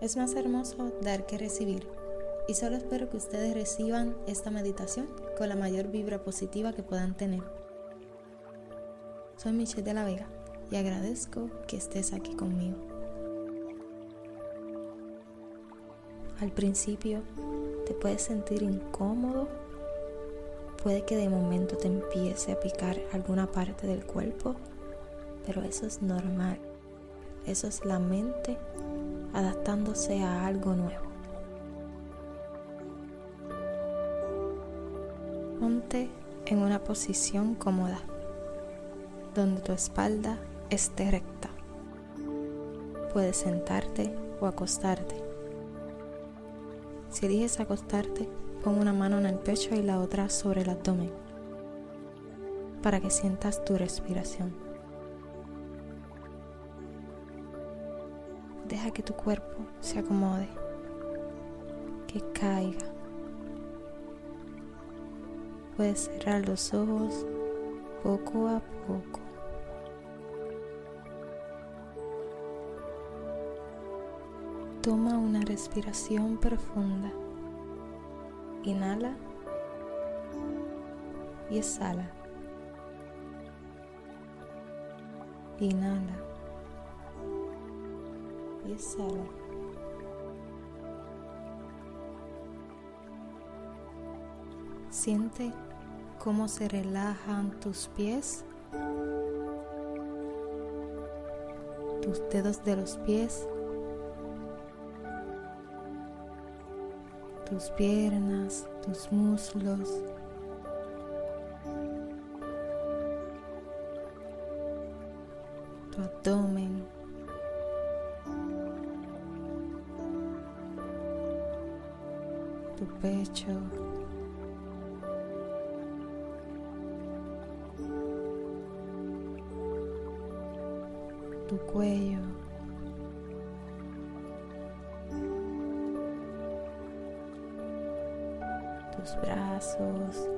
Es más hermoso dar que recibir. Y solo espero que ustedes reciban esta meditación con la mayor vibra positiva que puedan tener. Soy Michelle de la Vega y agradezco que estés aquí conmigo. Al principio te puedes sentir incómodo, puede que de momento te empiece a picar alguna parte del cuerpo, pero eso es normal. Eso es la mente adaptándose a algo nuevo. Ponte en una posición cómoda, donde tu espalda esté recta. Puedes sentarte o acostarte. Si eliges acostarte, pon una mano en el pecho y la otra sobre el abdomen para que sientas tu respiración. Deja que tu cuerpo se acomode, que caiga. Puedes cerrar los ojos poco a poco. Toma una respiración profunda. Inhala y exhala. Inhala Siente cómo se relajan tus pies, tus dedos de los pies, tus piernas, tus muslos. Tu cuello. Tus brazos.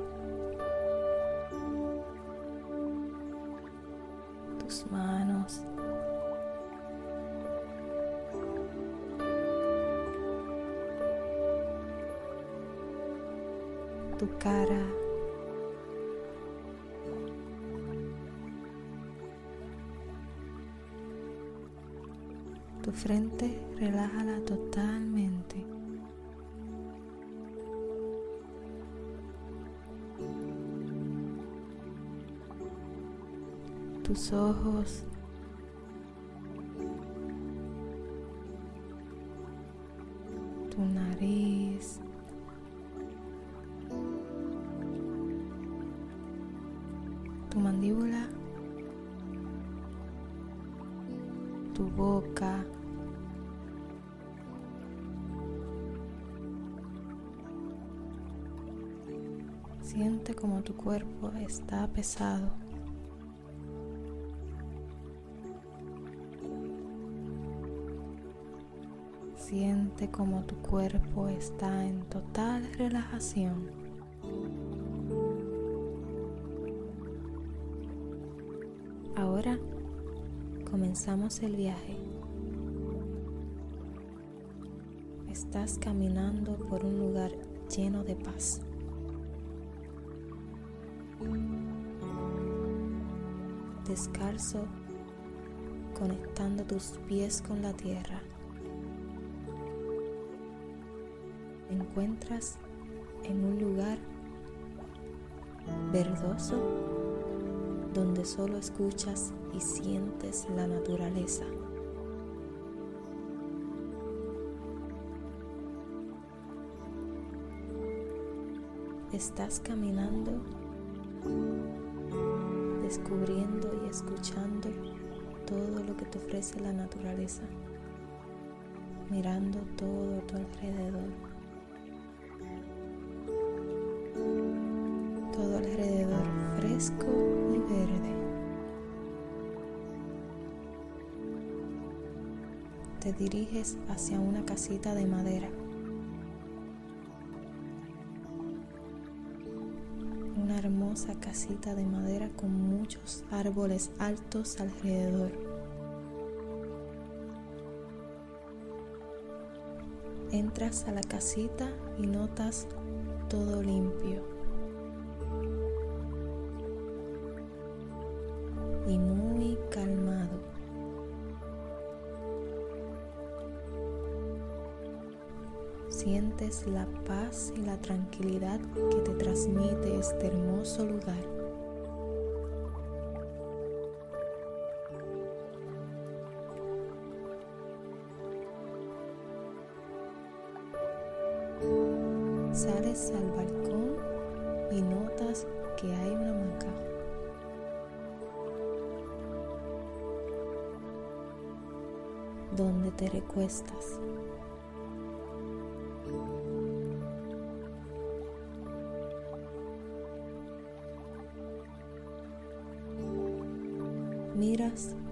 Tus ojos. Tu nariz, tu mandíbula, tu boca, Siente como tu cuerpo está pesado. Como tu cuerpo está en total relajación. Ahora comenzamos el viaje. Estás caminando por un lugar lleno de paz. Descalzo, conectando tus pies con la tierra. Encuentras en un lugar verdoso donde solo escuchas y sientes la naturaleza. Estás caminando, descubriendo y escuchando todo lo que te ofrece la naturaleza, mirando todo a tu alrededor. Todo alrededor fresco y verde. Te diriges hacia una casita de madera. Una hermosa casita de madera con muchos árboles altos alrededor. Entras a la casita y notas todo limpio tranquilidad que te transmite este hermoso lugar. Sales al balcón y notas que hay una hamaca. donde te recuestas.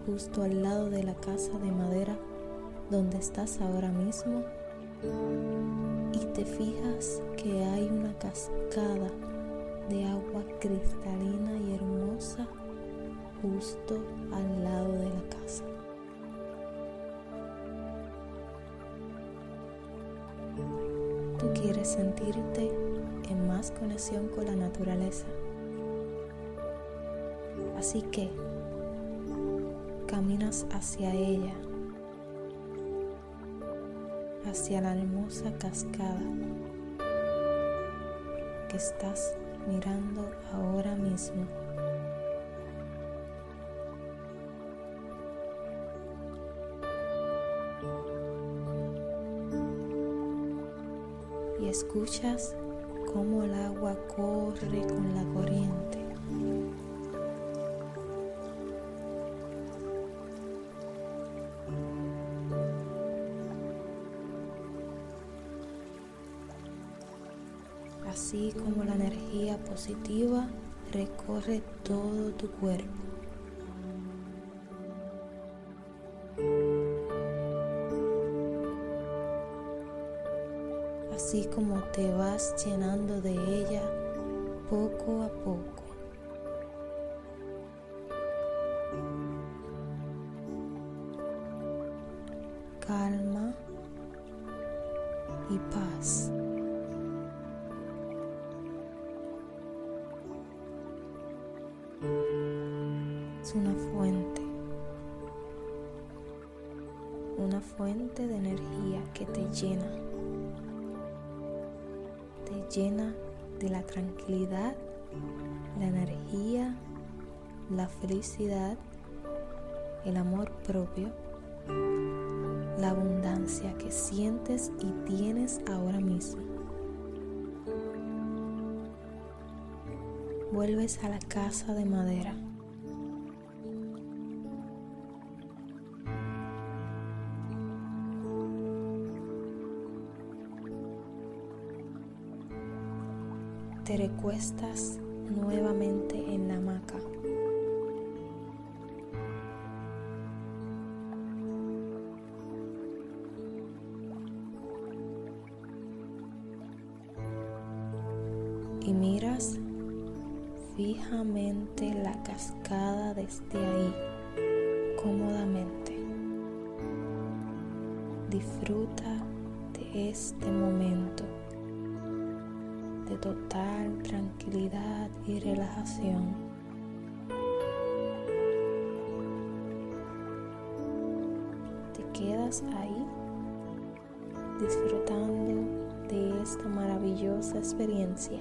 Justo al lado de la casa de madera donde estás ahora mismo y te fijas que hay una cascada de agua cristalina y hermosa justo al lado de la casa. Tú quieres sentirte en más conexión con la naturaleza. Así que caminas hacia ella, hacia la hermosa cascada que estás mirando ahora mismo. Y escuchas cómo el agua corre con la corriente. Así como la energía positiva recorre todo tu cuerpo. Así como te vas llenando de ella poco a poco. Llena, te llena de la tranquilidad, la energía, la felicidad, el amor propio, la abundancia que sientes y tienes ahora mismo. Vuelves a la casa de madera. Recuestas nuevamente en la hamaca. Y miras fijamente la cascada desde ahí, cómodamente. Disfruta de este momento total tranquilidad y relajación. Te quedas ahí disfrutando de esta maravillosa experiencia.